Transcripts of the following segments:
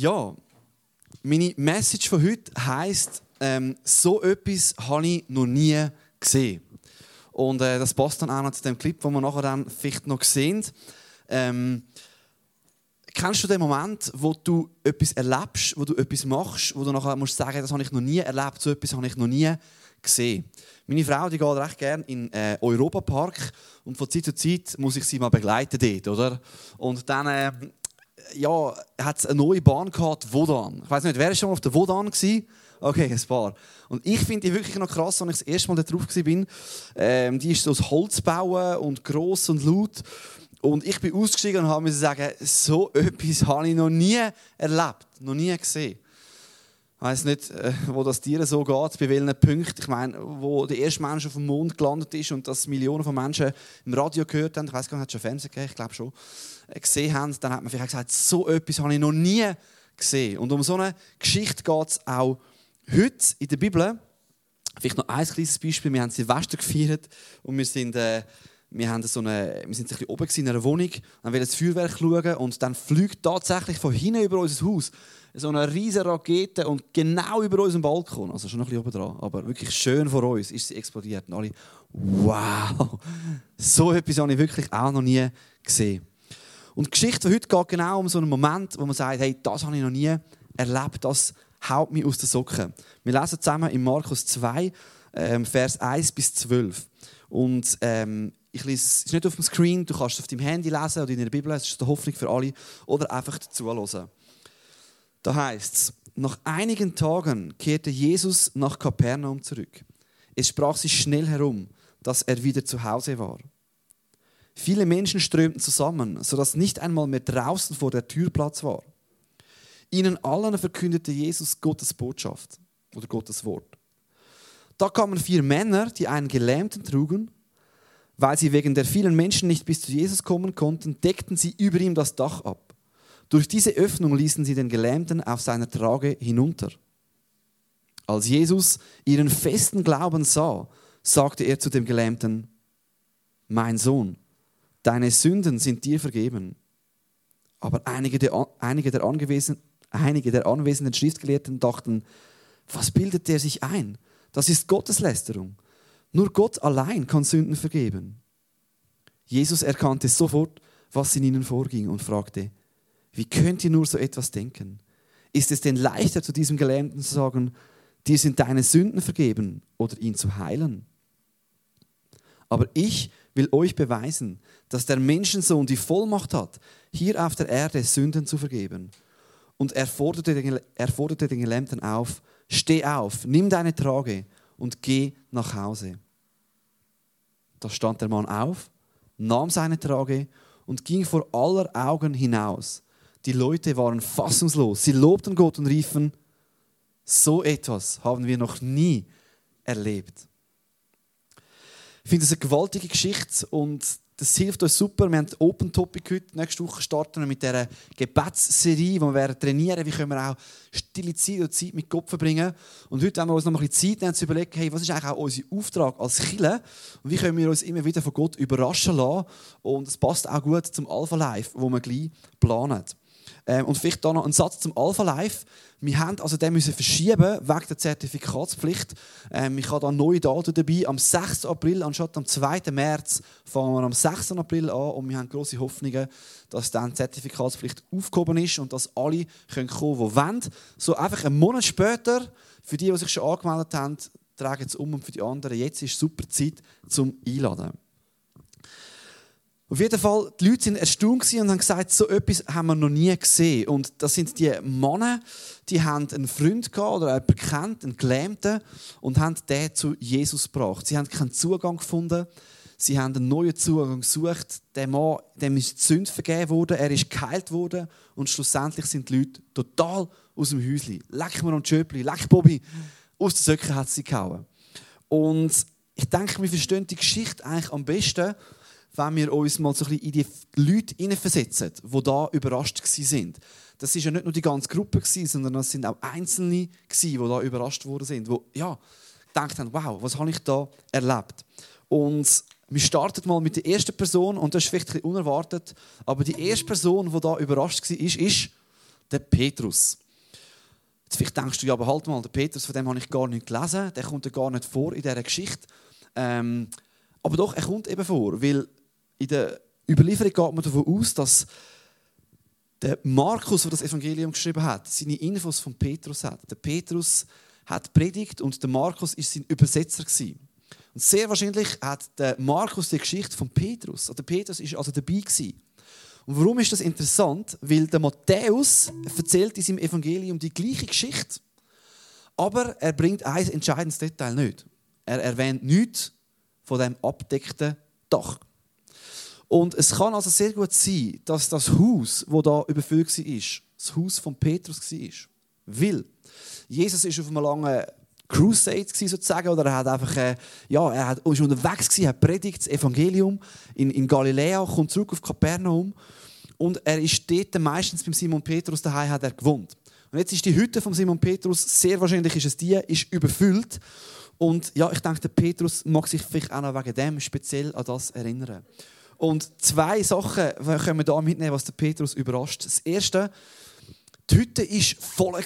Ja, meine Message von heute heisst, ähm, so etwas habe ich noch nie gesehen. Und äh, das passt dann auch noch zu dem Clip, den wir nachher dann vielleicht noch sehen. Ähm, kennst du den Moment, wo du etwas erlebst, wo du etwas machst, wo du nachher musst sagen, das habe ich noch nie erlebt, so etwas habe ich noch nie gesehen. Meine Frau die geht recht gerne in äh, Europapark und von Zeit zu Zeit muss ich sie mal begleiten dort, oder? Und dann äh, ja, hat es eine neue Bahn gehabt, Wodan. Ich weiß nicht, wer ist schon mal auf der Wodan gewesen? Okay, ein paar. Und ich finde die wirklich noch krass, als ich das erste Mal da drauf war. Ähm, die ist so aus Holz bauen und gross und laut. Und ich bin ausgestiegen und habe mir sagen, so etwas habe ich noch nie erlebt, noch nie gesehen. Ich weiß nicht, äh, wo das Tier so geht, bei welchen Punkten. Ich meine, wo der erste Mensch auf dem Mond gelandet ist und das Millionen von Menschen im Radio gehört haben, ich weiß gar nicht, hat schon Fernsehen gegeben, ich glaube schon, gesehen haben, dann hat man vielleicht gesagt, so etwas habe ich noch nie gesehen. Und um so eine Geschichte geht es auch heute in der Bibel. Vielleicht noch ein kleines Beispiel. Wir haben Silvester gefeiert und wir sind... Äh, wir, haben so eine, wir sind ein bisschen oben in einer Wohnung, dann wollen das Feuerwerk schauen und dann fliegt tatsächlich von hinten über unser Haus so eine riesige Rakete und genau über unserem Balkon, also schon noch ein bisschen oben dran, aber wirklich schön vor uns, ist sie explodiert. Und alle, wow, so etwas habe ich wirklich auch noch nie gesehen. Und die Geschichte von heute geht genau um so einen Moment, wo man sagt, hey, das habe ich noch nie erlebt, das haut mich aus den Socken. Wir lesen zusammen in Markus 2, ähm, Vers 1 bis 12. Und ähm, ich lese es ist nicht auf dem Screen, du kannst es auf deinem Handy lesen oder in der Bibel, es ist eine Hoffnung für alle, oder einfach zuhören. Da heißt es, nach einigen Tagen kehrte Jesus nach Kapernaum zurück. Es sprach sich schnell herum, dass er wieder zu Hause war. Viele Menschen strömten zusammen, sodass nicht einmal mehr draußen vor der Tür Platz war. Ihnen allen verkündete Jesus Gottes Botschaft oder Gottes Wort. Da kamen vier Männer, die einen Gelähmten trugen. Weil sie wegen der vielen Menschen nicht bis zu Jesus kommen konnten, deckten sie über ihm das Dach ab. Durch diese Öffnung ließen sie den Gelähmten auf seiner Trage hinunter. Als Jesus ihren festen Glauben sah, sagte er zu dem Gelähmten, mein Sohn, deine Sünden sind dir vergeben. Aber einige der, einige der, anwesenden, einige der anwesenden Schriftgelehrten dachten, was bildet der sich ein? Das ist Gotteslästerung. Nur Gott allein kann Sünden vergeben. Jesus erkannte sofort, was in ihnen vorging und fragte, wie könnt ihr nur so etwas denken? Ist es denn leichter zu diesem Gelähmten zu sagen, dir sind deine Sünden vergeben oder ihn zu heilen? Aber ich will euch beweisen, dass der Menschensohn die Vollmacht hat, hier auf der Erde Sünden zu vergeben. Und er forderte den, er forderte den Gelähmten auf, steh auf, nimm deine Trage und geh nach Hause. Da stand der Mann auf, nahm seine Trage und ging vor aller Augen hinaus die Leute waren fassungslos. Sie lobten Gott und riefen, so etwas haben wir noch nie erlebt. Ich finde das eine gewaltige Geschichte und das hilft uns super. Wir haben Open Topic heute. Nächste Woche starten wir mit dieser Gebetsserie, wo wir trainieren, wie können wir auch stille Zeit und Zeit mit Gott verbringen. Und heute haben wir uns noch ein bisschen Zeit nehmen, zu überlegen, hey, was ist eigentlich auch unser Auftrag als Killer und wie können wir uns immer wieder von Gott überraschen lassen. Und es passt auch gut zum Alpha Life, wo wir gleich planen. Ähm, und vielleicht da noch ein Satz zum Alpha Life. Wir haben also den müssen verschieben wegen der Zertifikatspflicht. Ähm, ich habe da neue Daten dabei. Am 6. April anstatt am 2. März fangen wir am 6. April an und wir haben große Hoffnungen, dass dann die Zertifikatspflicht aufgehoben ist und dass alle können kommen, die wollen. So einfach einen Monat später, für die, die sich schon angemeldet haben, tragen es um und für die anderen, jetzt ist super Zeit zum Einladen. Auf jeden Fall, die Leute sind erstaunt und haben gesagt, so etwas haben wir noch nie gesehen. Und das sind die Männer, die haben einen Freund gehabt oder einen Bekannten, einen Gelähmten, und haben den zu Jesus gebracht. Sie haben keinen Zugang gefunden. Sie haben einen neuen Zugang gesucht. Der Mann, dem ist die Sünde vergeben worden, er ist geheilt worden und schlussendlich sind die Leute total aus dem Häuschen. Leck mir am Schöpli, leck Bobby. Aus den Söcken hat sie gehauen. Und ich denke, wir verstehen die Geschichte eigentlich am besten, wenn wir uns mal so ein bisschen in die Leute hineinversetzen, die da überrascht waren. Das war ja nicht nur die ganze Gruppe, sondern es sind auch Einzelne, die da überrascht worden sind, die ja, gedacht haben, wow, was habe ich da erlebt? Und wir starten mal mit der ersten Person und das ist vielleicht ein unerwartet, aber die erste Person, die da überrascht war, ist der Petrus. Jetzt vielleicht denkst du, ja, aber halt mal, der Petrus, von dem habe ich gar nicht gelesen, der kommt ja gar nicht vor in dieser Geschichte. Ähm, aber doch, er kommt eben vor, weil in der Überlieferung geht man davon aus, dass der Markus, der das Evangelium geschrieben hat, seine Infos von Petrus hat. Der Petrus hat predigt und der Markus ist sein Übersetzer gewesen. Und sehr wahrscheinlich hat der Markus die Geschichte von Petrus, der Petrus ist also dabei gewesen. Und warum ist das interessant? Weil der Matthäus erzählt in seinem Evangelium die gleiche Geschichte, aber er bringt ein entscheidendes Detail nicht. Er erwähnt nichts von dem abdeckten Dach. Und es kann also sehr gut sein, dass das Haus, wo da überfüllt war, das Haus von Petrus war. Weil Jesus ist auf einem langen Crusade sozusagen, oder er hat einfach, äh, ja, er hat, ist unterwegs gewesen, hat predigt das Evangelium in, in Galiläa, kommt zurück auf Kapernaum und er ist dort meistens beim Simon Petrus daheim hat er gewohnt. Und jetzt ist die Hütte von Simon Petrus, sehr wahrscheinlich ist es die, ist überfüllt. Und ja, ich denke, der Petrus mag sich vielleicht auch noch wegen dem speziell an das erinnern. Und zwei Sachen können wir da mitnehmen, was der Petrus überrascht. Das erste, die Hütte war voll.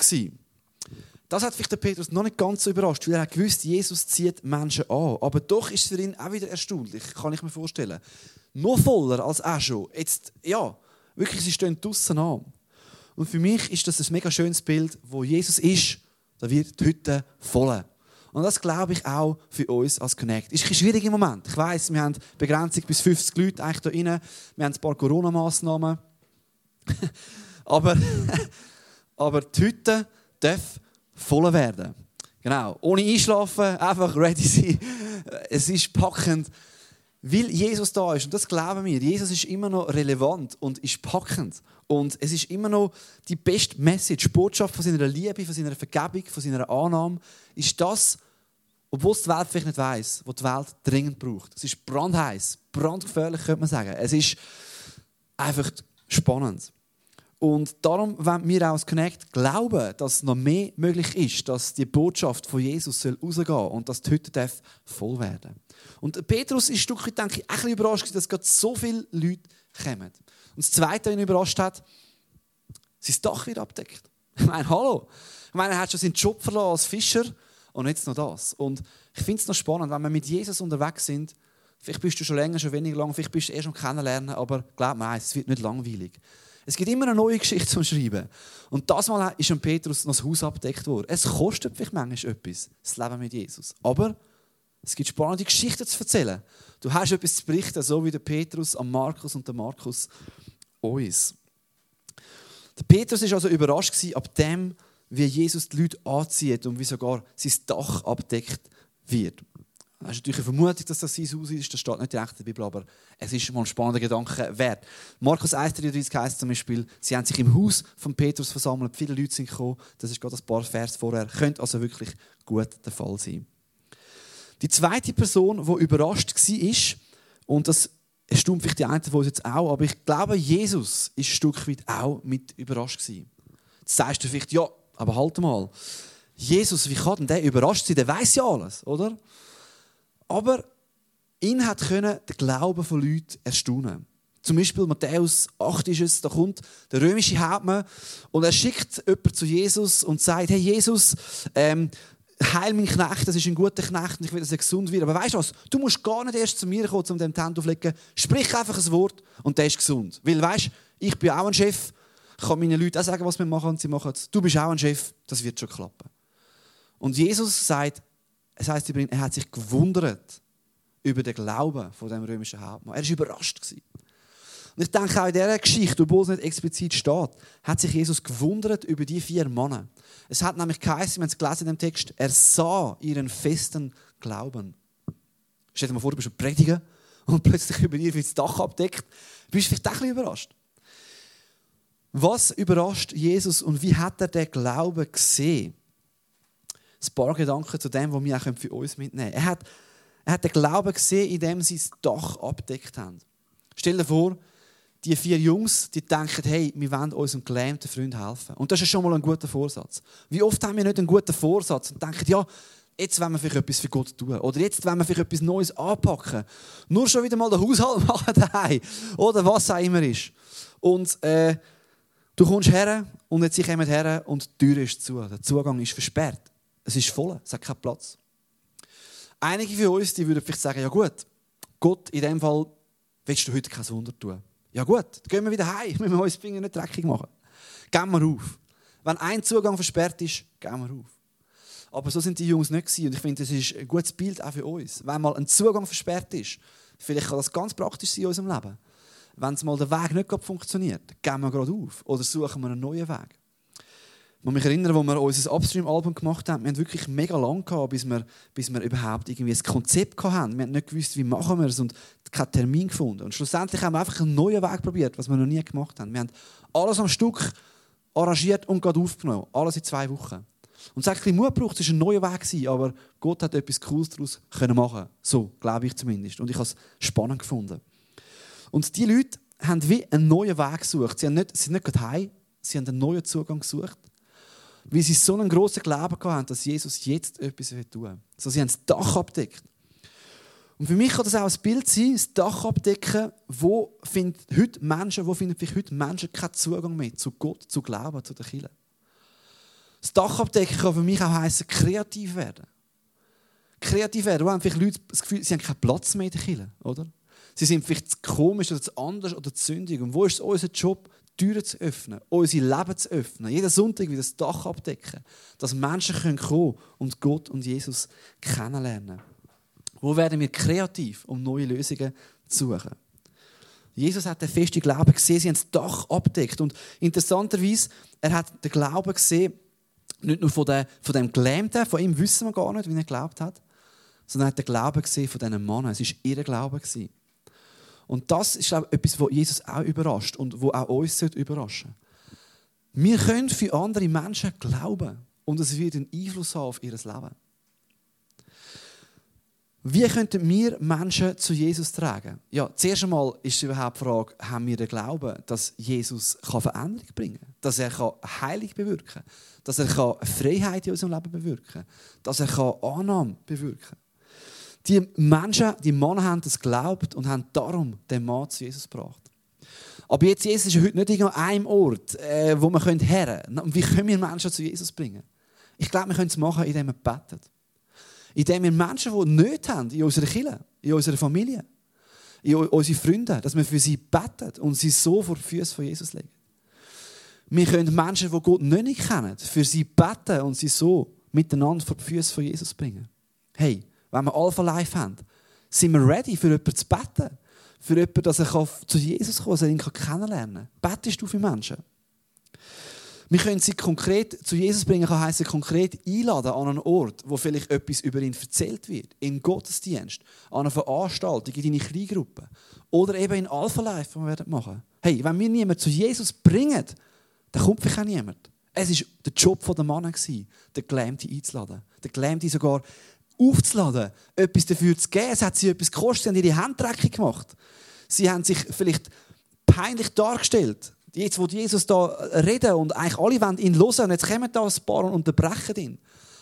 Das hat vielleicht der Petrus noch nicht ganz so überrascht, weil er hat gewusst, Jesus zieht Menschen an. Aber doch ist es für ihn auch wieder erstaunlich, kann ich mir vorstellen. Noch voller als auch schon. Jetzt, ja, wirklich, sie stehen draussen an. Und für mich ist das ein mega schönes Bild, wo Jesus ist, da wird die Hütte voll. Und das glaube ich auch für uns als Connect. Ist ein schwierig im Moment. Ich weiß, wir haben Begrenzung bis 50 Leute eigentlich hier rein. Wir haben ein paar Corona-Massnahmen. aber, aber die Hütte darf voll werden. Genau. Ohne Einschlafen, einfach ready sein. Es ist packend, weil Jesus da ist. Und das glauben wir. Jesus ist immer noch relevant und ist packend. Und es ist immer noch die beste Message, Botschaft von seiner Liebe, von seiner Vergebung, von seiner Annahme, ist das, obwohl es die Welt vielleicht nicht weiß, was die Welt dringend braucht. Es ist brandheiß, brandgefährlich, könnte man sagen. Es ist einfach spannend. Und darum wollen wir auch als Connect glauben, dass noch mehr möglich ist, dass die Botschaft von Jesus rausgehen soll und dass die Hütte voll werden Und Petrus ist ein Stück denke ich, ein bisschen überrascht, dass gerade so viele Leute kommen. Und das Zweite, was ihn überrascht hat, sein Dach wird abdeckt. Ich meine, hallo. Ich meine, er hat schon seinen Job verloren als Fischer und jetzt noch das. Und ich finde es noch spannend, wenn wir mit Jesus unterwegs sind, vielleicht bist du schon länger, schon weniger lang, vielleicht bist du eh schon kennenlernen, aber glaub mir, es wird nicht langweilig. Es gibt immer eine neue Geschichte zum Schreiben. Und das Mal ist an Petrus noch das Haus abgedeckt worden. Es kostet vielleicht manchmal etwas, das Leben mit Jesus. Aber es gibt spannende Geschichten zu erzählen. Du hast etwas zu berichten, so wie der Petrus am Markus und der Markus uns. Der Petrus war also überrascht ab dem, wie Jesus die Leute anzieht und wie sogar sein Dach abdeckt wird. Das ist natürlich eine Vermutung, dass das sein Haus ist. Das steht nicht direkt in der Bibel, aber es ist mal ein spannender Gedanke wert. Markus 1,33 heißt zum Beispiel, sie haben sich im Haus von Petrus versammelt, viele Leute sind gekommen. Das ist gerade ein paar Vers vorher. Könnte also wirklich gut der Fall sein. Die zweite Person, die überrascht war, und das erstaunt vielleicht die einen von uns jetzt auch, aber ich glaube, Jesus ist ein Stück weit auch mit überrascht gewesen. Jetzt sagst du vielleicht, ja, aber halt mal. Jesus, wie kann denn der überrascht sein? Der weiß ja alles, oder? Aber ihn hat können der Glaube von Leuten erstaunen. Zum Beispiel Matthäus 8 ist es, da kommt der römische Hauptmann und er schickt jemanden zu Jesus und sagt, hey Jesus, ähm, heil meinen Knecht, das ist ein guter Knecht und ich will, dass er gesund wird. Aber weißt du was, du musst gar nicht erst zu mir kommen, um dem Tent aufzulegen. Sprich einfach ein Wort und der ist gesund. Weil weißt ich bin auch ein Chef, ich kann meinen Leuten auch sagen, was wir machen und sie machen es. Du bist auch ein Chef, das wird schon klappen. Und Jesus sagt, es heißt übrigens, er hat sich gewundert über den Glauben von dem römischen Hauptmann. Er war überrascht. Und ich denke auch in dieser Geschichte, obwohl es nicht explizit steht, hat sich Jesus gewundert über die vier Männer. Es hat nämlich geheißen, wir haben es gelesen in dem Text, er sah ihren festen Glauben. Stell dir mal vor, du bist ein Prediger und plötzlich über dir wird das Dach abdeckt. Du bist vielleicht auch ein bisschen überrascht. Was überrascht Jesus und wie hat er den Glauben gesehen? ein paar Gedanken zu dem, was wir auch für uns mitnehmen können. Er hat, er hat den Glauben gesehen, indem sie das Dach abdeckt haben. Stell dir vor, die vier Jungs, die denken, hey, wir wollen unserem gelähmten Freund helfen. Und das ist schon mal ein guter Vorsatz. Wie oft haben wir nicht einen guten Vorsatz und denken, ja, jetzt wollen wir vielleicht etwas für Gott tun. Oder jetzt wollen wir vielleicht etwas Neues anpacken. Nur schon wieder mal den Haushalt machen daheim. Oder was auch immer ist. Und äh, Du kommst her und jetzt kommen her und die Tür ist zu. Der Zugang ist versperrt. Es ist voll, es hat keinen Platz. Einige von uns die würden vielleicht sagen, ja gut, Gott, in dem Fall willst du heute kein Wunder tun. Ja gut, dann gehen wir wieder heim, müssen wir uns Finger nicht dreckig machen. Gehen wir auf. Wenn ein Zugang versperrt ist, gehen wir auf. Aber so sind die Jungs nicht gewesen. Und ich finde, das ist ein gutes Bild auch für uns. Wenn mal ein Zugang versperrt ist, vielleicht kann das ganz praktisch sein in unserem Leben. Wenn es mal der Weg nicht funktioniert, gehen wir gerade auf oder suchen wir einen neuen Weg. Ich kann mich erinnern, als wir unser Upstream-Album gemacht haben, wir haben wirklich mega lang gehabt, bis wir, bis wir überhaupt irgendwie ein Konzept hatten. Wir haben nicht gewusst, wie machen wir es und keinen Termin gefunden. Und schlussendlich haben wir einfach einen neuen Weg probiert, was wir noch nie gemacht haben. Wir haben alles am Stück arrangiert und gerade aufgenommen. Alles in zwei Wochen. Und es hat ein bisschen Mut gebraucht, es war ein neuer Weg, aber Gott hat etwas Cooles daraus machen So, glaube ich zumindest. Und ich habe es spannend gefunden. Und die Leute haben wie einen neuen Weg gesucht. Sie, haben nicht, sie sind nicht gerade heim, sie haben einen neuen Zugang gesucht. Weil sie so einen grossen Glauben hatten, dass Jesus jetzt etwas tun will. So, sie haben das Dach abdeckt. Und für mich kann das auch ein Bild sein, das Dach abdecken, wo finden heute Menschen, wo finden vielleicht heute Menschen keinen Zugang mehr zu Gott, zu Glauben, zu der Kirche. Das Dach abdecken kann für mich auch heißen, kreativ werden. Kreativ werden, wo haben vielleicht Leute das Gefühl, sie haben keinen Platz mehr in der Kirche, oder? Sie sind vielleicht zu komisch oder zu anders oder zu sündig. Und wo ist unser Job? Türen zu öffnen, unser Leben zu öffnen, jeden Sonntag wieder das Dach abdecken, dass Menschen kommen können und Gott und Jesus kennenlernen. Wo werden wir kreativ, um neue Lösungen zu suchen? Jesus hat den festen Glauben gesehen, sie haben das Dach abdeckt. Und interessanterweise, er hat den Glauben gesehen, nicht nur von, der, von dem Gelähmten, von ihm wissen wir gar nicht, wie er geglaubt hat, sondern er hat den Glauben gesehen von diesen Männern. Es war ihr Glaube. Gewesen. Und das ist glaube ich, etwas, was Jesus auch überrascht und wo auch uns überraschen Wir können für andere Menschen glauben und es wird einen Einfluss haben auf ihr Leben. Wie könnten wir Menschen zu Jesus tragen? Ja, zuerst einmal ist überhaupt die Frage, haben wir den Glauben, dass Jesus Veränderung bringen kann? Dass er Heilung bewirken kann? Dass er Freiheit in unserem Leben bewirken kann? Dass er Annahme bewirken kann? Die Menschen, die Männer haben das geglaubt und haben darum den Mann zu Jesus gebracht. Aber jetzt, Jesus ist heute nicht an einem Ort, äh, wo wir her können. Wie können wir Menschen zu Jesus bringen? Ich glaube, wir können es machen, indem wir beten. Indem wir Menschen, die nicht haben, in unserer Kirche, in unserer Familie, in unsere Freunde, dass wir für sie beten und sie so vor die Füße von Jesus legen. Wir können Menschen, die Gott nicht kennen, für sie beten und sie so miteinander vor die Füße von Jesus bringen. Hey, wenn wir Alpha Life haben, sind wir ready, für jemanden zu beten. Für jemanden, dass er zu Jesus kommen kann, dass er ihn kennenlernen kann. Betest du für Menschen? Wir können sie konkret zu Jesus bringen, kann heißen konkret einladen an einen Ort, wo vielleicht etwas über ihn erzählt wird. In Gottesdienst, an einer Veranstaltung, in deine Kleingruppe. Oder eben in Alpha Life, die wir machen. Hey, wenn wir niemanden zu Jesus bringen, dann kommt vielleicht auch niemand. Es war der Job der Mann, den Gelähmten einzuladen. Der Gelähmte sogar aufzuladen, etwas dafür zu geben. Es hat sie etwas gekostet, sie haben ihre Hände dreckig gemacht. Sie haben sich vielleicht peinlich dargestellt. Jetzt, wo Jesus da reden und eigentlich alle wollen ihn hören, jetzt kommen da ein paar und unterbrechen ihn.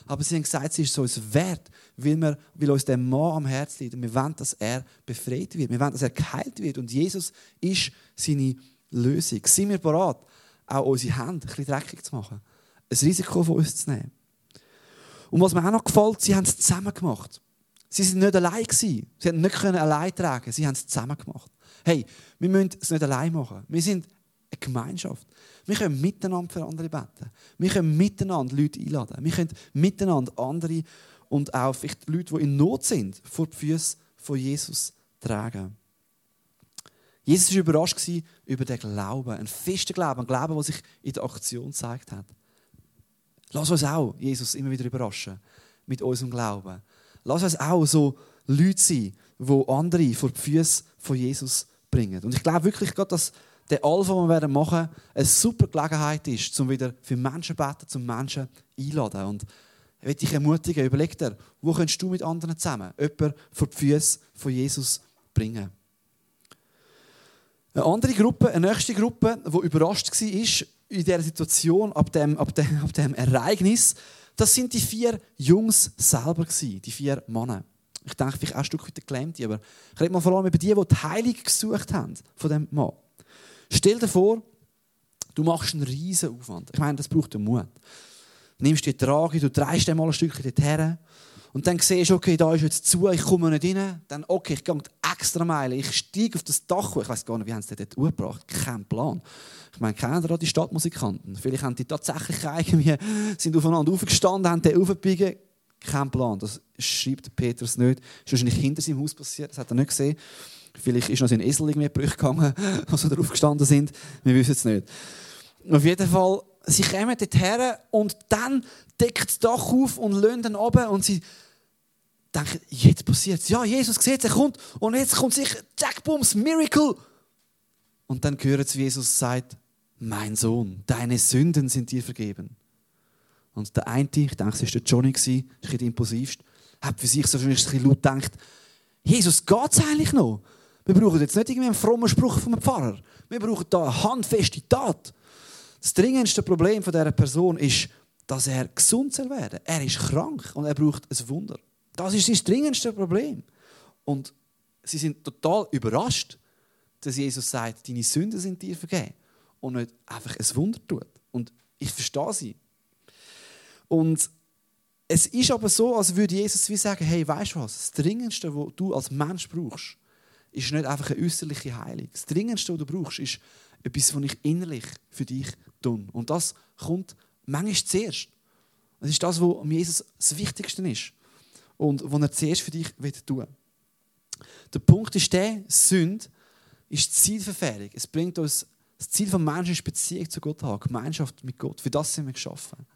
Aber sie haben gesagt, es ist so es wert, weil, wir, weil uns der Mann am Herzen liegt. Und wir wollen, dass er befreit wird. Wir wollen, dass er geheilt wird. Und Jesus ist seine Lösung. Sind wir bereit, auch unsere Hände ein bisschen dreckig zu machen? Ein Risiko von uns zu nehmen? Und was mir auch noch gefällt, sie haben es zusammen gemacht. Sie sind nicht allein gewesen. Sie haben nicht allein tragen. Sie haben es zusammen gemacht. Hey, wir müssen es nicht allein machen. Wir sind eine Gemeinschaft. Wir können miteinander für andere beten. Wir können miteinander Leute einladen. Wir können miteinander andere und auch vielleicht Leute, die in Not sind, vor die Füße von Jesus tragen. Jesus war überrascht über den Glauben, einen festen Glauben, einen Glauben, der sich in der Aktion gezeigt hat. Lass uns auch, Jesus, immer wieder überraschen mit unserem Glauben. Lass uns auch so Leute sein, die andere vor die Füße von Jesus bringen. Und ich glaube wirklich, dass der Alpha, den wir machen werden, eine super Gelegenheit ist, um wieder für Menschen zu beten, zum Menschen einladen. Und ich möchte dich ermutigen, überleg dir, wo kannst du mit anderen zusammen jemanden vor die Füße von Jesus bringen. Eine andere Gruppe, eine nächste Gruppe, die überrascht war, in dieser Situation, ab dem, ab, dem, ab dem Ereignis, das sind die vier Jungs selber gewesen, die vier Männer. Ich denke, vielleicht auch ein Stück weit gelähmt, aber ich rede mal vor allem über die, die die Heilung gesucht haben von dem Mann. Stell dir vor, Du machst einen riesen Aufwand. Ich meine, das braucht Mut. Du nimmst die Trage, du drehst den mal ein Stückchen dorthin und dann siehst du, okay, da ist jetzt zu, ich komme nicht rein. Dann, okay, ich gehe extra Meile, ich steige auf das Dach Ich weiß gar nicht, wie haben sie das dort umgebracht? Kein Plan. Ich meine, kennen da die Stadtmusikanten? Vielleicht haben die tatsächlich irgendwie, sind aufeinander aufgestanden, haben den aufgebiegen. Kein Plan. Das schreibt Petrus nicht. Das ist wahrscheinlich hinter seinem Haus passiert. Das hat er nicht gesehen. Vielleicht ist noch sein Esel irgendwie Brüche gegangen, als sie darauf gestanden sind. Wir wissen es nicht. Auf jeden Fall, sie kommen dorthin und dann deckt das Dach auf und lösen dann runter und sie denken, jetzt passiert es. Ja, Jesus sieht, er kommt und jetzt kommt sicher Jackbums, Miracle. Und dann hören sie, wie Jesus sagt, mein Sohn, deine Sünden sind dir vergeben. Und der eine, ich denke, es war der Johnny, ist der impulsivste, hat für sich so ein bisschen laut gedacht, Jesus, geht es eigentlich noch? Wir brauchen jetzt nicht irgendwie einen frommen Spruch vom Pfarrer. Wir brauchen da eine handfeste Tat. Das dringendste Problem von dieser Person ist, dass er gesund soll werden. Er ist krank und er braucht ein Wunder. Das ist das dringendste Problem. Und sie sind total überrascht, dass Jesus sagt, deine Sünden sind dir vergeben und nicht einfach ein Wunder tut. Und ich verstehe sie. Und es ist aber so, als würde Jesus wie sagen, hey, weißt du was, das Dringendste, was du als Mensch brauchst, ist nicht einfach eine äußerliche Heilung. Das Dringendste, was du brauchst, ist etwas, was ich innerlich für dich tue. Und das kommt manchmal zuerst. Das ist das, was Jesus das Wichtigste ist. Und was er zuerst für dich tun will. Der Punkt ist der, Sünde ist Zielverfehlung. Es bringt uns, das Ziel des Menschen ist Beziehung zu Gott haben, Gemeinschaft mit Gott. Für das sind wir geschaffen.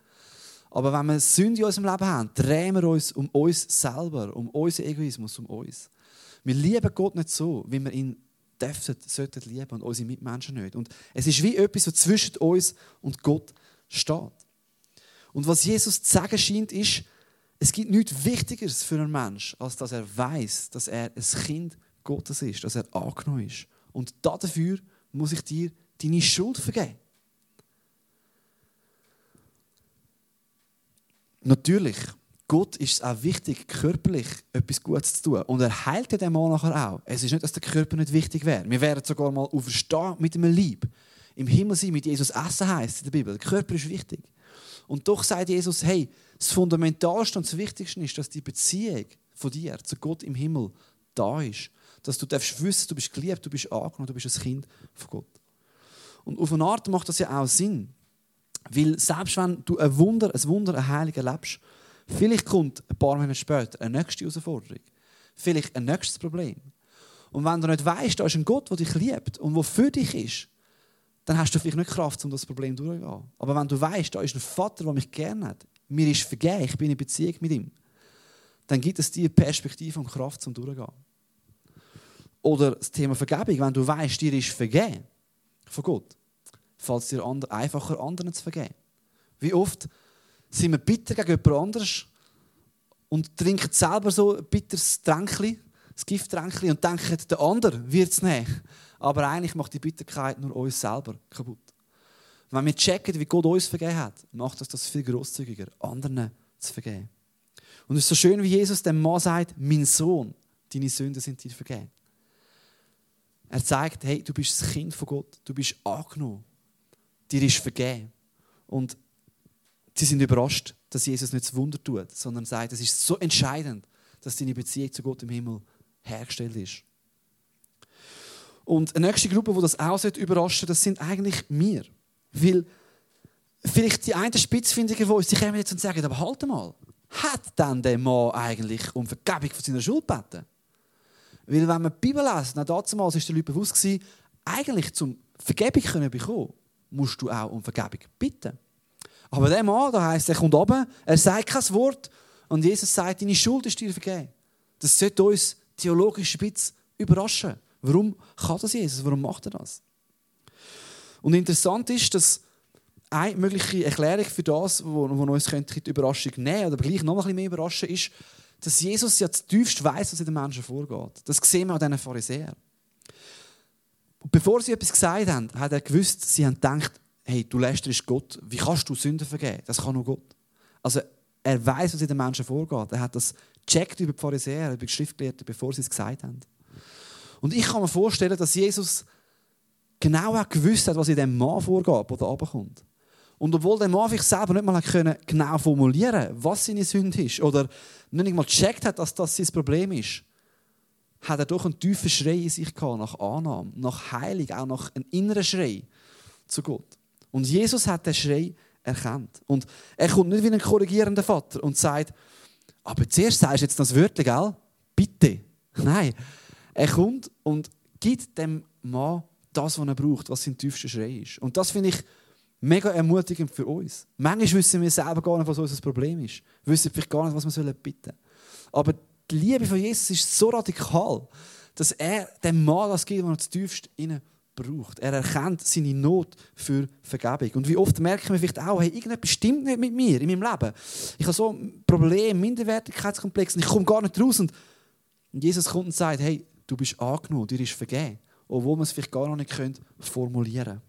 Aber wenn wir Sünde in unserem Leben haben, drehen wir uns um uns selber, um unseren Egoismus, um uns. Wir lieben Gott nicht so, wie wir ihn dürfen, sollten lieben und unsere Mitmenschen nicht. Und es ist wie etwas, was zwischen uns und Gott steht. Und was Jesus zu sagen scheint, ist, es gibt nichts Wichtigeres für einen Menschen, als dass er weiß, dass er ein Kind Gottes ist, dass er angenommen ist. Und dafür muss ich dir deine Schuld vergeben. Natürlich, Gott ist es auch wichtig, körperlich etwas Gutes zu tun. Und er heilt den Mann nachher auch. Es ist nicht, dass der Körper nicht wichtig wäre. Wir wären sogar mal auferstehen mit einem Lieb. Im Himmel sein, mit Jesus essen heißt in der Bibel. Der Körper ist wichtig. Und doch sagt Jesus, hey, das Fundamentalste und das Wichtigste ist, dass die Beziehung von dir zu Gott im Himmel da ist. Dass du darfst wissen, du bist geliebt, du bist angenommen, du bist ein Kind von Gott. Und auf eine Art macht das ja auch Sinn. Weil selbst wenn du ein Wunder, ein Wunder, eine Heilung erlebst, vielleicht kommt ein paar Monate später eine nächste Herausforderung. Vielleicht ein nächstes Problem. Und wenn du nicht weißt, da ist ein Gott, der dich liebt und der für dich ist, dann hast du vielleicht nicht Kraft, um das Problem durchzugehen. Aber wenn du weißt, da ist ein Vater, der mich gerne hat, mir ist vergeben, ich bin in Beziehung mit ihm, dann gibt es dir Perspektive und Kraft zum Durchgehen. Oder das Thema Vergebung, wenn du weißt, dir ist vergeben von Gott, fällt es dir einfacher, anderen zu vergeben. Wie oft sind wir bitter gegen jemand anderes und trinken selber so ein bitteres Tränkchen, das Gifttränkchen, und denken, der andere wird es nehmen. Aber eigentlich macht die Bitterkeit nur uns selber kaputt. Wenn wir checken, wie Gott uns vergeben hat, macht uns das viel großzügiger, anderen zu vergeben. Und es ist so schön, wie Jesus dem Mann sagt: Mein Sohn, deine Sünden sind dir vergeben. Er zeigt, hey, du bist das Kind von Gott, du bist angenommen, dir ist vergeben. Und sie sind überrascht, dass Jesus nicht das Wunder tut, sondern sagt, es ist so entscheidend, dass deine Beziehung zu Gott im Himmel hergestellt ist. Und eine nächste Gruppe, die das auch überraschen das sind eigentlich wir. Weil vielleicht die einen Spitzfindiger, die uns die kommen jetzt und sagen, aber halt mal, hat denn der Mann eigentlich um Vergebung von seiner Schuld gebeten? Weil wenn wir die Bibel lesen, dann damals war den Leuten bewusst, gewesen, eigentlich zum Vergebung können bekommen, musst du auch um Vergebung bitten. Aber der Mann, da heisst, er kommt oben, er sagt kein Wort und Jesus sagt, deine Schuld ist dir vergeben. Das sollte uns theologisch ein bisschen überraschen. Warum kann das Jesus? Warum macht er das? Und interessant ist, dass eine mögliche Erklärung für das, wo uns könnte die Überraschung nehmen oder gleich noch ein bisschen mehr überraschen, ist, dass Jesus ja zutiefst weiß, was in den Menschen vorgeht. Das sehen wir an diesen Pharisäern. Bevor sie etwas gesagt haben, hat er gewusst, sie haben gedacht, hey, du lästerst Gott, wie kannst du Sünden vergeben? Das kann nur Gott. Also er weiß, was in den Menschen vorgeht. Er hat das checkt über die Pharisäer, über die Schriftgelehrten, bevor sie es gesagt haben. Und ich kann mir vorstellen, dass Jesus genau auch gewusst hat, was in dem Mann vorgeht, der da runterkommt. Und obwohl der Mann sich selber nicht mal können, genau formulieren was seine Sünde ist, oder nicht mal gecheckt hat, dass das sein Problem ist, hat er doch einen tiefen Schrei in sich gehabt, nach Annahme, nach Heilung, auch nach einem inneren Schrei zu Gott. Und Jesus hat den Schrei erkannt. Und er kommt nicht wie ein korrigierender Vater und sagt, aber zuerst sagst du jetzt das Wörtchen, gell? Bitte. Nein. Er kommt und gibt dem Mann das, was er braucht, was sein tiefster Schrei ist. Und das finde ich mega ermutigend für uns. Manchmal wissen wir selber gar nicht, was unser Problem ist. Wir wissen vielleicht gar nicht, was wir bitten sollen. Aber die Liebe von Jesus ist so radikal, dass er dem Mann das gibt, was er das tiefste innen braucht. Er erkennt seine Not für Vergebung. Und wie oft merken wir vielleicht auch, hey, irgendetwas stimmt nicht mit mir in meinem Leben. Ich habe so ein Problem, Minderwertigkeitskomplex und ich komme gar nicht raus. Und Jesus kommt und sagt, hey, du bist angenommen, dir ist vergeben. Obwohl man es vielleicht gar noch nicht formulieren können.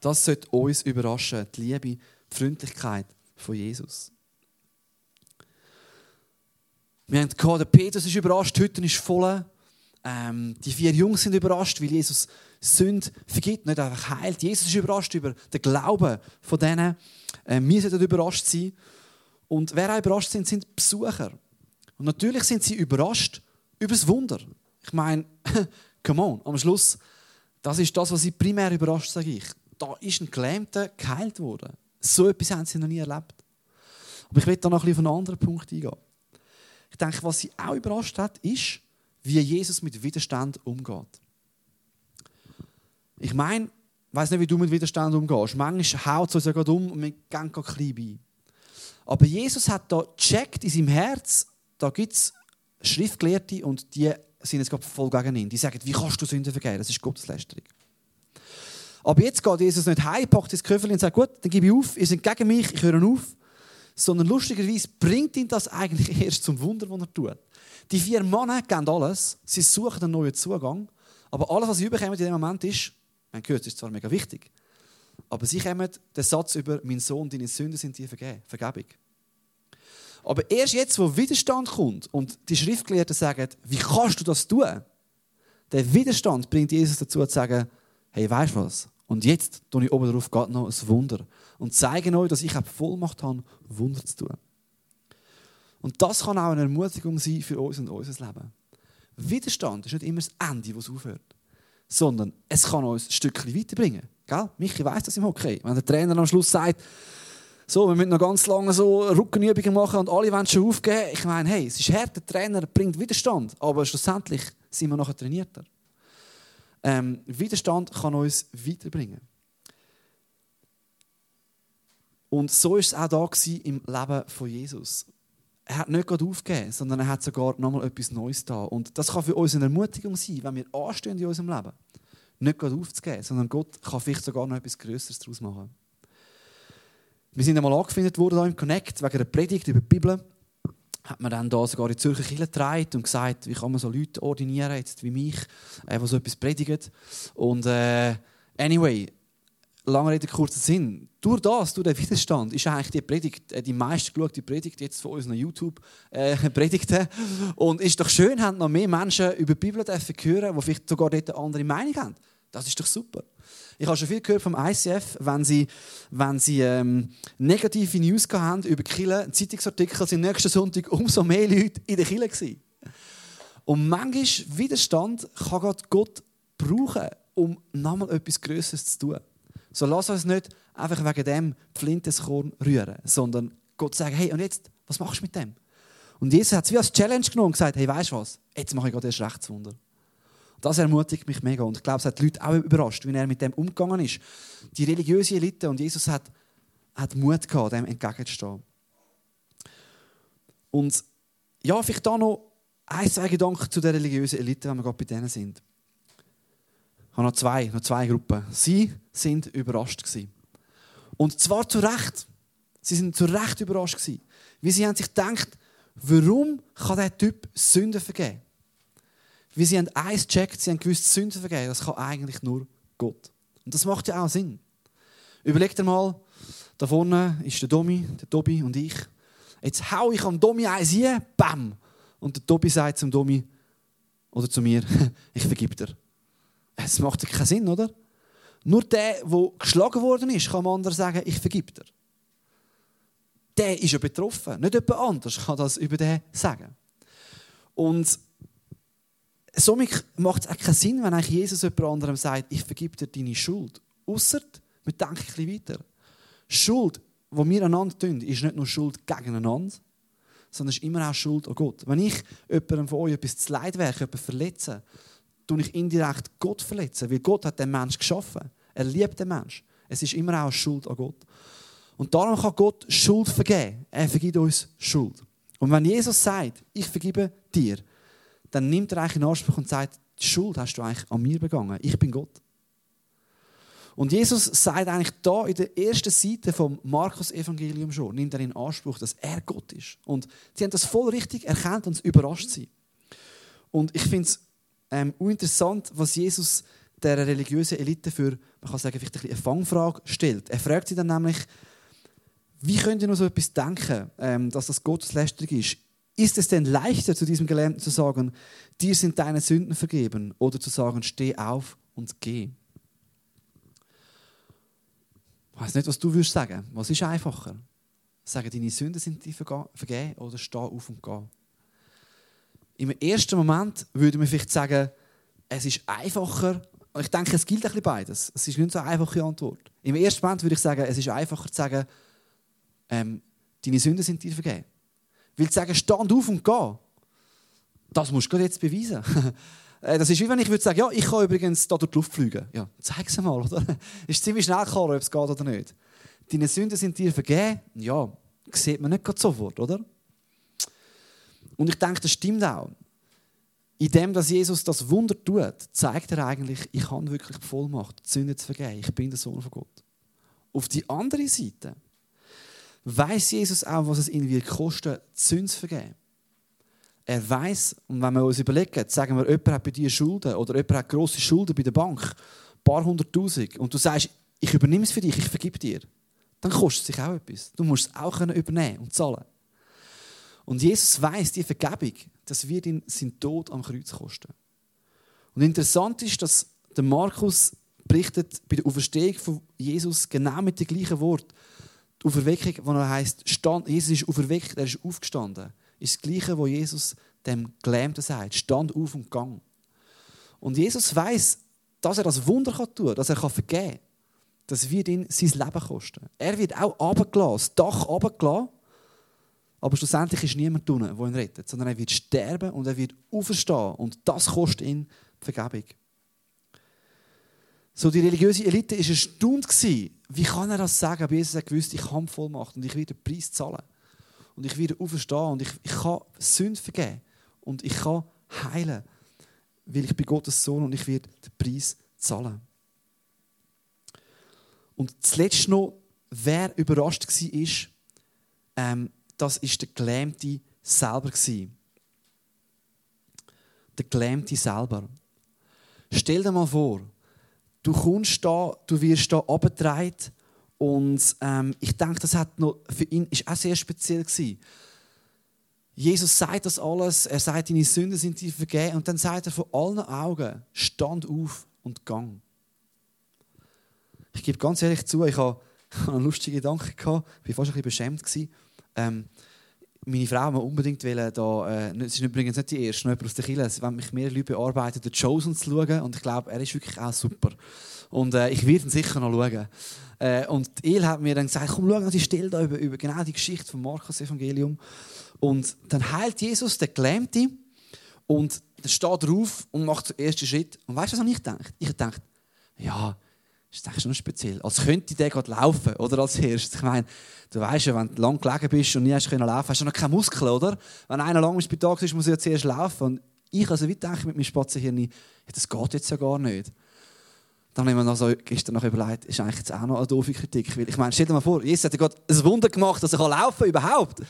Das sollte uns überraschen, die Liebe, die Freundlichkeit von Jesus. Wir haben gehört, der Petrus ist überrascht, Hütte ist voll. Ähm, die vier Jungs sind überrascht, weil Jesus Sünde vergibt, nicht einfach heilt. Jesus ist überrascht über den Glauben von denen. Ähm, wir sollten überrascht sein. Und wer auch überrascht sind, sind Besucher. Und natürlich sind sie überrascht über das Wunder. Ich meine, come on, am Schluss, das ist das, was sie primär überrascht, sage ich. Da ist ein Gelähmter geheilt worden. So etwas haben sie noch nie erlebt. Aber ich will da noch ein bisschen auf einen anderen Punkt eingehen. Ich denke, was sie auch überrascht hat, ist, wie Jesus mit Widerstand umgeht. Ich meine, ich weiß nicht, wie du mit Widerstand umgehst. Manchmal haut es uns ja gerade um und wir gehen gerade klein bei. Aber Jesus hat da gecheckt in seinem Herz, da gibt es Schriftgelehrte und die sind jetzt gerade voll gegen ihn. Die sagen, wie kannst du Sünden vergeben? Das ist Gotteslästerung. Aber jetzt geht Jesus nicht heim, packt das Köfferchen und sagt, gut, dann gebe ich auf, ihr seid gegen mich, ich höre auf. Sondern lustigerweise bringt ihn das eigentlich erst zum Wunder, was er tut. Die vier Männer kennen alles, sie suchen einen neuen Zugang, aber alles, was sie überkommen in dem Moment ist, man gehört, das ist zwar mega wichtig, aber sie kommen den Satz über, mein Sohn, deine Sünden sind dir vergeben, Vergebung. Aber erst jetzt, wo Widerstand kommt und die Schriftgelehrten sagen, wie kannst du das tun? Der Widerstand bringt Jesus dazu zu sagen, hey, weißt du was? Und jetzt tue ich oben drauf noch ein Wunder und zeige euch, dass ich auch Vollmacht habe, Wunder zu tun. Und das kann auch eine Ermutigung sein für uns und unser Leben. Widerstand ist nicht immer das Ende, es aufhört, sondern es kann uns ein Stückchen weiterbringen. Gell? Michi weiss das im Hockey. Wenn der Trainer am Schluss sagt, so, wir müssen noch ganz lange so Rückenübungen machen und alle wollen schon aufgeben. Ich meine, hey, es ist hart, der Trainer bringt Widerstand, aber schlussendlich sind wir nachher trainierter. Ähm, Widerstand kann uns weiterbringen. Und so war es auch da im Leben von Jesus er hat nicht gerade aufgegeben, sondern er hat sogar nochmal etwas Neues da. Und das kann für uns eine Ermutigung sein, wenn wir anstehen in unserem Leben. Nicht gerade aufzugeben, sondern Gott kann vielleicht sogar noch etwas Größeres daraus machen. Wir sind einmal angefindet worden hier im Connect wegen einer Predigt über die Bibel. Hat man dann da sogar in die Zürcher Kirche getragen und gesagt, wie kann man so Leute ordinieren, jetzt wie mich, äh, die so etwas predigen. Und äh, anyway, lange Rede, kurzer Sinn. Durch das, durch den Widerstand, ist eigentlich die Predigt, äh, die meistgeschaute Predigt jetzt von unseren YouTube-Predigten. Äh, und ist doch schön, haben noch mehr Menschen über die Bibel hören, die vielleicht sogar dort eine andere Meinung haben. Das ist doch super. Ich habe schon viel gehört vom ICF, wenn sie, wenn sie ähm, negative News haben über Kille, Zeitungsartikel sind nächsten Sonntag umso mehr Leute in der Kille gewesen. Und manchmal Widerstand kann Gott brauchen, um nochmal etwas Größeres zu tun. So lass uns nicht einfach wegen dem Flinteskorn rühren, sondern Gott sagen, hey, und jetzt, was machst du mit dem? Und Jesus hat es wie als Challenge genommen und gesagt, hey, weißt du was, jetzt mache ich gerade erst Rechtswunder. Das ermutigt mich mega und ich glaube, es hat die Leute auch überrascht, wie er mit dem umgegangen ist. Die religiöse Elite und Jesus hat, hat Mut gehabt, dem entgegenzustehen. Und ja, vielleicht da noch ein, zwei Gedanken zu der religiösen Elite, wenn wir gerade bei denen sind habe noch zwei, noch zwei Gruppen. Sie sind überrascht gewesen. Und zwar zu Recht. Sie sind zu Recht überrascht gewesen. Wie sie haben sich gedacht, warum kann der Typ Sünden vergeben? Wie sie haben eins gecheckt, sie haben gewusst, Sünden vergeben, das kann eigentlich nur Gott. Und das macht ja auch Sinn. Überleg dir mal, da vorne ist der Domi, der Tobi und ich. Jetzt hau ich am Domi eins hier, bam! Und der Tobi sagt zum Domi oder zu mir, ich vergib dir. Es macht keinen Sinn, oder? Nur der, der geschlagen worden ist, kann dem anderen sagen, ich vergib dir. Der ist ja betroffen. Nicht jemand anders kann das über den sagen. Und somit macht es keinen Sinn, wenn eigentlich Jesus jemand anderem sagt, ich vergib dir deine Schuld. Ausser, wir denken ein bisschen weiter. Schuld, die wir einander tun, ist nicht nur Schuld gegeneinander, sondern ist immer auch Schuld an Gott. Wenn ich jemandem von euch etwas zu leid wäre, jemanden verletze, tue ich indirekt Gott verletzen, weil Gott hat den Menschen geschaffen. Er liebt den Menschen. Es ist immer auch Schuld an Gott. Und darum kann Gott Schuld vergeben. Er vergibt uns Schuld. Und wenn Jesus sagt, ich vergebe dir, dann nimmt er eigentlich in Anspruch und sagt, die Schuld hast du eigentlich an mir begangen. Ich bin Gott. Und Jesus sagt eigentlich da in der ersten Seite vom Markus-Evangelium schon, nimmt er in Anspruch, dass er Gott ist. Und sie haben das voll richtig erkannt und überrascht sie. Und ich finde es ähm, interessant, was Jesus der religiösen Elite für, man kann sagen, vielleicht eine Fangfrage stellt. Er fragt sie dann nämlich, wie könnt ihr nur so etwas denken, ähm, dass das Gotteslästerung ist? Ist es denn leichter, zu diesem Gelähmten zu sagen, dir sind deine Sünden vergeben, oder zu sagen, steh auf und geh? Ich weiß nicht, was du würdest sagen. Was ist einfacher? Sagen, deine Sünden sind dir vergeben oder steh auf und geh? Im ersten Moment würde man vielleicht sagen, es ist einfacher. Ich denke, es gilt ein bisschen beides. Es ist nicht so eine einfache Antwort. Im ersten Moment würde ich sagen, es ist einfacher zu sagen, ähm, deine Sünden sind dir vergeben. Weil zu sagen, stand auf und geh, das musst du jetzt beweisen. Äh, das ist wie wenn ich würde sagen, ja, ich kann übrigens da durch die Luft fliegen. Ja, es mal, oder? Ist ziemlich schnell klar, ob es geht oder nicht. Deine Sünden sind dir vergeben. Ja, sieht man nicht sofort, oder? Und ich denke, das stimmt auch. In dem, dass Jesus das Wunder tut, zeigt er eigentlich, ich habe wirklich die Vollmacht, die Sünden zu vergeben. Ich bin der Sohn von Gott. Auf die andere Seite weiß Jesus auch, was es ihn wird kosten, die Sünden zu vergeben. Er weiß, und wenn wir uns überlegen, sagen wir, jemand hat bei dir Schulden oder jemand hat grosse Schulden bei der Bank, ein paar hunderttausend, und du sagst, ich übernehme es für dich, ich vergib dir, dann kostet es sich auch etwas. Du musst es auch übernehmen und zahlen. Und Jesus weiß, die Vergebung, das wird ihn seinen Tod am Kreuz kosten. Und interessant ist, dass der Markus berichtet bei der Auferstehung von Jesus genau mit dem gleichen Wort. Die Auferweckung, wo er heißt, Jesus ist auferweckt, er ist aufgestanden ist das Gleiche, was Jesus dem Gelähmten sagt. Stand auf und gang. Und Jesus weiß, dass er das Wunder tun kann, dass er vergeben kann. Das wird ihn sein Leben kosten. Er wird auch runtergelassen, das Dach runtergelassen. Aber schlussendlich ist niemand drinnen, der ihn rettet, sondern er wird sterben und er wird auferstehen. Und das kostet ihn die Vergebung. So, die religiöse Elite war erstaunt. Wie kann er das sagen? Aber Jesus hat gewusst, ich habe Vollmacht und ich werde den Preis zahlen und ich werde auferstehen und ich, ich kann Sünde vergeben und ich kann heilen, weil ich bin Gottes Sohn und ich werde den Preis zahlen. Und zuletzt noch, wer überrascht war, ähm, das ist der Gelähmte selber. Der Gelähmte selber. Stell dir mal vor, du kommst da, du wirst da abgetragen und ähm, ich denke, das hat noch, für ihn ist auch sehr speziell gewesen. Jesus sagt das alles, er sagt, deine Sünden sind dir vergeben und dann sagt er von allen Augen, stand auf und gang. Ich gebe ganz ehrlich zu, ich habe einen lustigen Gedanken gehabt, ich war fast ein bisschen beschämt. Ähm, meine Frau will unbedingt wollen, da, äh, es ist übrigens nicht die erste, noch jemand aus der Kirche, es wollen mich mehr Leute bearbeiten, den Chosen zu schauen und ich glaube, er ist wirklich auch super. Und äh, ich werde ihn sicher noch schauen. Äh, und El hat mir dann gesagt, komm, schau die Stelle da über, über genau die Geschichte vom Markus-Evangelium. Und dann heilt Jesus den Gelähmten und er steht drauf und macht den ersten Schritt. Und weißt du, was ich gedacht? Ich dachte, ja, das ist eigentlich schon speziell. Als könnte der gerade laufen, oder als erstes. Ich meine, du weißt ja, wenn du lang gelegen bist und nie hast können laufen, hast du noch keine Muskeln, oder? Wenn einer lang im Spital ist, muss er ja zuerst laufen. Und ich, also wie denke mit meinem Spatzenhirn, ja, das geht jetzt ja gar nicht. Dann habe ich mir noch so gestern noch überlegt, ist eigentlich jetzt auch noch eine doofe Kritik. Weil ich meine, stell dir mal vor, Jesus hat ja gerade ein Wunder gemacht, dass er laufen kann, überhaupt.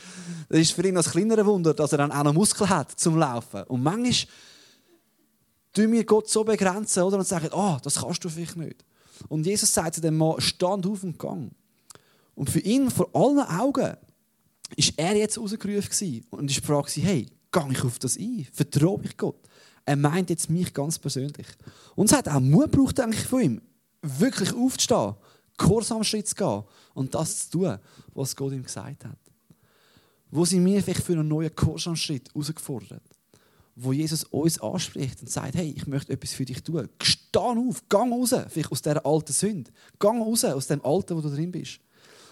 Das ist für ihn noch ein kleineres Wunder, dass er dann auch noch Muskeln hat zum Laufen. Und manchmal tun wir Gott so begrenzen oder? und sagen, oh, das kannst du vielleicht nicht. Und Jesus sagt zu dem Mann, stand auf und gang. Und für ihn, vor allen Augen, ist er jetzt rausgerufen und ist die Frage, hey, gehe ich auf das ein, vertraue ich Gott. Er meint jetzt mich ganz persönlich. Und es hat auch Mut gebraucht, denke ich, von ihm, wirklich aufzustehen, Schritt zu gehen und das zu tun, was Gott ihm gesagt hat. Wo sind wir vielleicht für einen neuen Schritt herausgefordert? Wo Jesus uns anspricht und sagt, hey, ich möchte etwas für dich tun. Steh auf, geh raus, vielleicht aus dieser alten Sünde. Geh raus aus dem Alten, wo du drin bist.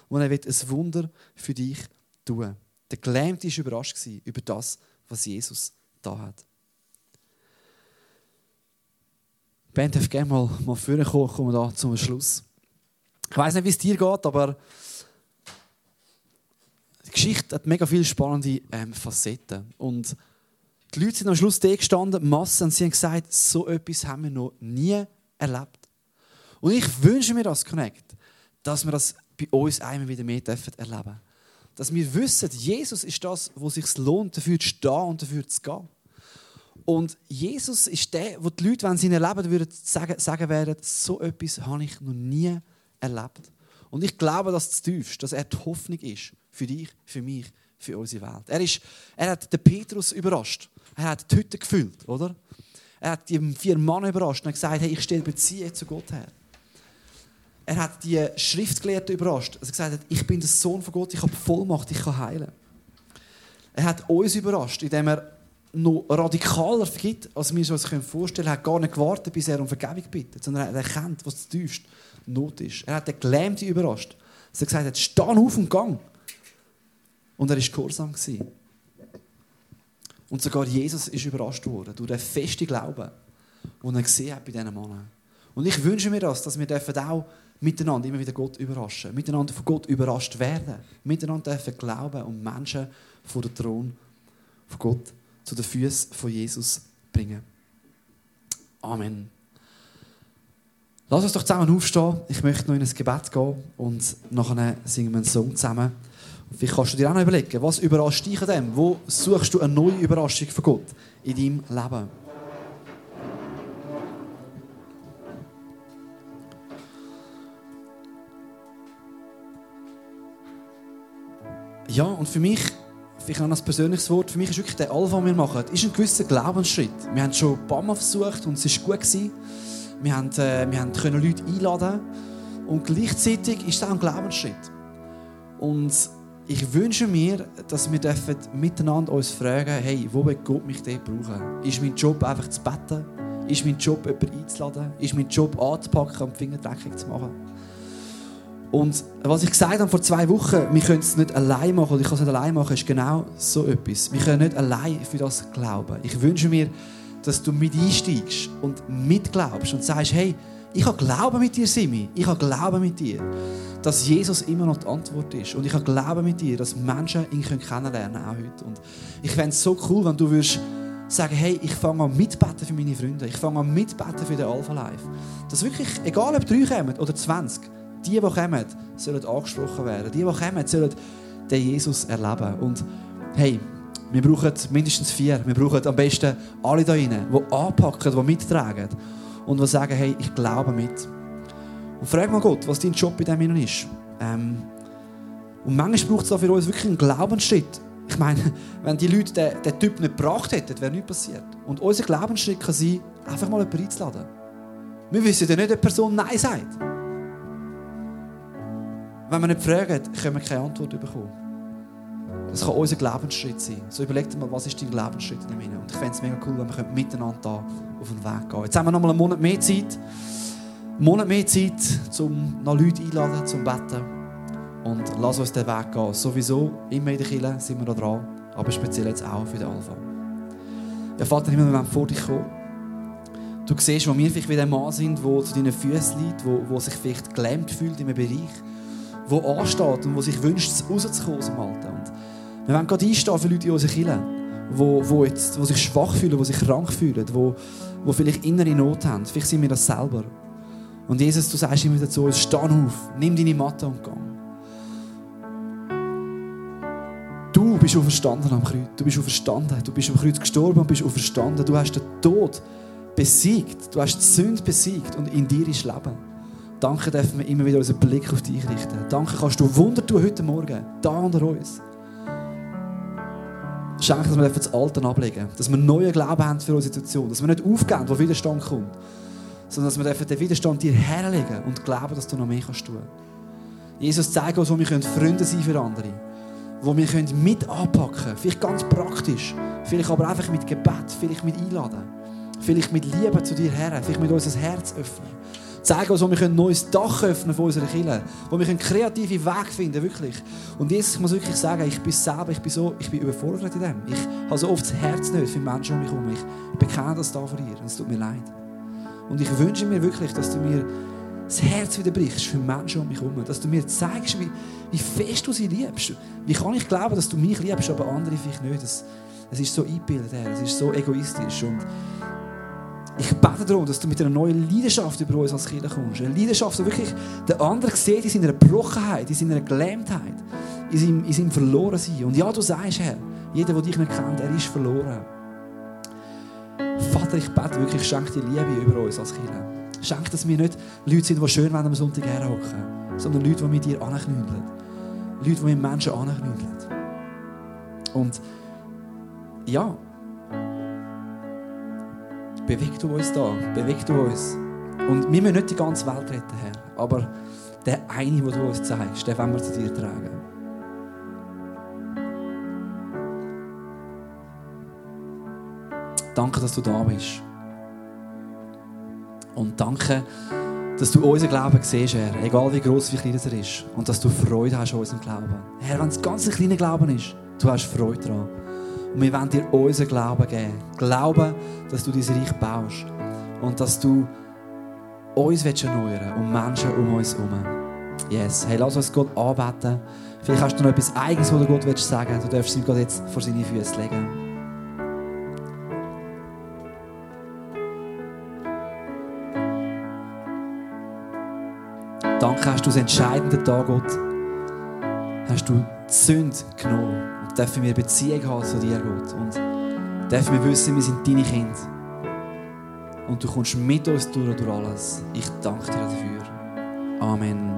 Und er wird ein Wunder für dich tun. Der Gelähmte war überrascht über das, was Jesus da hat. Die Band darf gerne mal, mal vorne kommen, kommen wir da zum Schluss. Ich weiß nicht, wie es dir geht, aber die Geschichte hat mega viele spannende ähm, Facetten. Und die Leute sind am Schluss da gestanden, Massen, und sie haben gesagt, so etwas haben wir noch nie erlebt. Und ich wünsche mir das Connect, dass wir das bei uns einmal wieder mehr erleben dürfen. Dass wir wissen, Jesus ist das, wo es sich lohnt, dafür zu stehen und dafür zu gehen. Und Jesus ist der, wo die Leute, wenn sie ihn erleben, würden sagen, sagen werden, so etwas habe ich noch nie erlebt. Und ich glaube, dass das tiefst, dass er die Hoffnung ist für dich, für mich, für unsere Welt. Er, ist, er hat den Petrus überrascht. Er hat die Hütte gefüllt, oder? Er hat die vier Männer überrascht und gesagt, hey, ich stelle Beziehung zu Gott her. Er hat die Schriftgelehrten überrascht. Gesagt hat, ich bin der Sohn von Gott, ich habe Vollmacht, ich kann heilen. Er hat uns überrascht, indem er noch radikaler vergibt, als wir uns vorstellen können. Er hat gar nicht gewartet, bis er um Vergebung bittet, sondern er erkennt, was das tiefst Not ist. Er hat den Gelähmten überrascht. Er hat gesagt, steh auf und gang. Und er war gehorsam. Und sogar Jesus ist überrascht worden durch den festen Glauben, den er gesehen hat bei diesen Männern. Und ich wünsche mir das, dass wir auch miteinander immer wieder Gott überraschen, miteinander von Gott überrascht werden, miteinander dürfen glauben und Menschen vor den Thron von Gott zu den Füßen von Jesus bringen. Amen. Lass uns doch zusammen aufstehen. Ich möchte noch in ein Gebet gehen und nachher singen wir einen Song zusammen. Vielleicht kannst du dir auch noch überlegen, was überrascht dich an dem? Wo suchst du eine neue Überraschung von Gott in deinem Leben? Ja, und für mich, vielleicht noch ein persönliches Wort, für mich ist wirklich der Alpha, den wir machen, ist ein gewisser Glaubensschritt. Wir haben schon ein paar Mal versucht und es war gut. Wir, haben, äh, wir haben können Leute einladen und gleichzeitig ist es auch ein Glaubensschritt. Und ich wünsche mir, dass wir dürfen miteinander uns fragen, hey, wo wird Gott mich dort brauchen? Ist mein Job einfach zu beten? Ist mein Job, jemanden einzuladen? Ist mein Job anzupacken und die zu machen? Und was ich gesagt habe vor zwei Wochen, wir können es nicht allein machen ich kann es nicht allein machen, ist genau so etwas. Wir können nicht allein für das glauben. Ich wünsche mir, dass du mit einsteigst und mitglaubst und sagst, hey, ich habe Glauben mit dir, Simi. Ich habe Glauben mit dir, dass Jesus immer noch die Antwort ist. Und ich habe Glauben mit dir, dass Menschen ihn kennenlernen können, auch heute. Und ich fände es so cool, wenn du würdest sagen, hey, ich fange an mitbeten für meine Freunde. Ich fange an mitbeten für den Alpha Life. Dass wirklich, egal ob drei kommen oder 20, die, die kommen, sollen angesprochen werden. Die, die kommen, sollen den Jesus erleben. Und hey, wir brauchen mindestens vier. Wir brauchen am besten alle da rein, die anpacken, die mittragen und die sagen, hey, ich glaube mit. Und frag mal Gott, was dein Job in diesem ist. Ähm, und manchmal braucht es auch für uns wirklich einen Glaubensschritt. Ich meine, wenn die Leute den, den Typ nicht gebracht hätten, wäre nichts passiert. Und unser Glaubensschritt kann sein, einfach mal jemanden einzuladen. Wir wissen ja nicht, ob die Person Nein sagt. Wenn wir nicht fragen, können wir keine Antwort bekommen. Das kann unser Glaubensschritt sein. So überleg dir mal, was ist dein Glaubensschritt in dem Und ich fände es mega cool, wenn wir miteinander da auf den Weg gehen Jetzt haben wir noch mal einen Monat mehr Zeit. Einen Monat mehr Zeit, um noch Leute einzuladen, zum Betten. Und lass uns den Weg gehen. Sowieso, immer in der Kirche sind wir da dran. Aber speziell jetzt auch für den Alpha. Ja, Vater wir wollen vor dich kommen. Du siehst, wo wir vielleicht wie der Mann sind, der zu deinen Füßen liegt, wo, wo sich vielleicht gelähmt fühlt in einem Bereich, wo ansteht und wo sich wünscht, rauszukommen aus dem Alten. Und wir wollen gerade einstehen für Leute in unserer Kirche, die, die, jetzt, die sich schwach fühlen, die sich krank fühlen, die, die vielleicht innere Not haben. Vielleicht sind wir das selber. Und Jesus, du sagst immer dazu uns, steh auf, nimm deine Matte und geh. Du bist auferstanden am Kreuz. Du bist auferstanden. Du bist am Kreuz gestorben und bist auferstanden. Du hast den Tod besiegt. Du hast die Sünde besiegt und in dir ist Leben. Danke dürfen wir immer wieder unseren Blick auf dich richten. Danke kannst du Wunder tun heute Morgen, da unter uns. Schenke, dass wir das Alte ablegen Dass wir neuen Glauben haben für unsere Situation. Dass wir nicht aufgeben, wo Widerstand kommt. Sondern dass wir den Widerstand dir herlegen und glauben, dass du noch mehr kannst tun. Jesus zeigt uns, wo wir Freunde sein für andere. Wo wir mit anpacken können. Vielleicht ganz praktisch. Vielleicht aber einfach mit Gebet. Vielleicht mit Einladen. Vielleicht mit Liebe zu dir her. Vielleicht mit unser Herz öffnen zeigen uns, wo wir ein neues Dach öffnen von unserer Kirche, wo wir kreative Wege finden wirklich. Und Jesus, ich muss wirklich sagen, ich bin selber, ich bin so, ich bin überfordert in dem. Ich habe so oft das Herz nicht für Menschen um mich herum. Ich bekenne das da vor dir. Es tut mir leid. Und ich wünsche mir wirklich, dass du mir das Herz wieder brichst für Menschen um mich herum. Dass du mir zeigst, wie, wie fest du sie liebst. Wie kann ich glauben, dass du mich liebst, aber andere vielleicht nicht. Das, das ist so eingebildet, das ist so egoistisch. Und ich bete darum, dass du mit einer neuen Leidenschaft über uns als Kinder kommst. Eine Leidenschaft, die wirklich der andere sieht in seiner Brochenheit, in seiner Gelähmtheit, in seinem, in seinem Verlorensein. Und ja, du sagst, Herr, jeder, der dich nicht kennt, er ist verloren. Vater, ich bete wirklich, schenk dir Liebe über uns als Kinder. Schenk, dass wir nicht Leute sind, die schön am Sonntag herhocken, sondern Leute, die mit dir anknüdeln. Leute, die mit Menschen anknüdeln. Und ja, beweg du uns da, beweg du uns. Und wir müssen nicht die ganze Welt retten, Herr, aber der eine, den du uns zeigst, den wollen wir zu dir tragen. Danke, dass du da bist. Und danke, dass du unseren Glauben siehst, Herr, egal wie groß wie klein er ist. Und dass du Freude hast an unserem Glauben. Herr, wenn es ganz ein kleiner Glauben ist, du hast Freude daran. Und wir wollen dir unseren Glauben geben. Glauben, dass du dein Reich baust. Und dass du uns erneuern und Menschen um uns herum. Yes. Hey, lass uns Gott anbeten. Vielleicht hast du noch etwas Eigenes, was du Gott sagen willst. Du darfst ihm Gott jetzt vor seine Füße legen. Du das entscheidende Tag, Gott. Hast du die Sünde genommen dürfen wir Beziehung haben zu dir, Gott. Und dürfen wir wissen, wir sind deine Kinder. Und du kommst mit uns durch, durch alles. Ich danke dir dafür. Amen.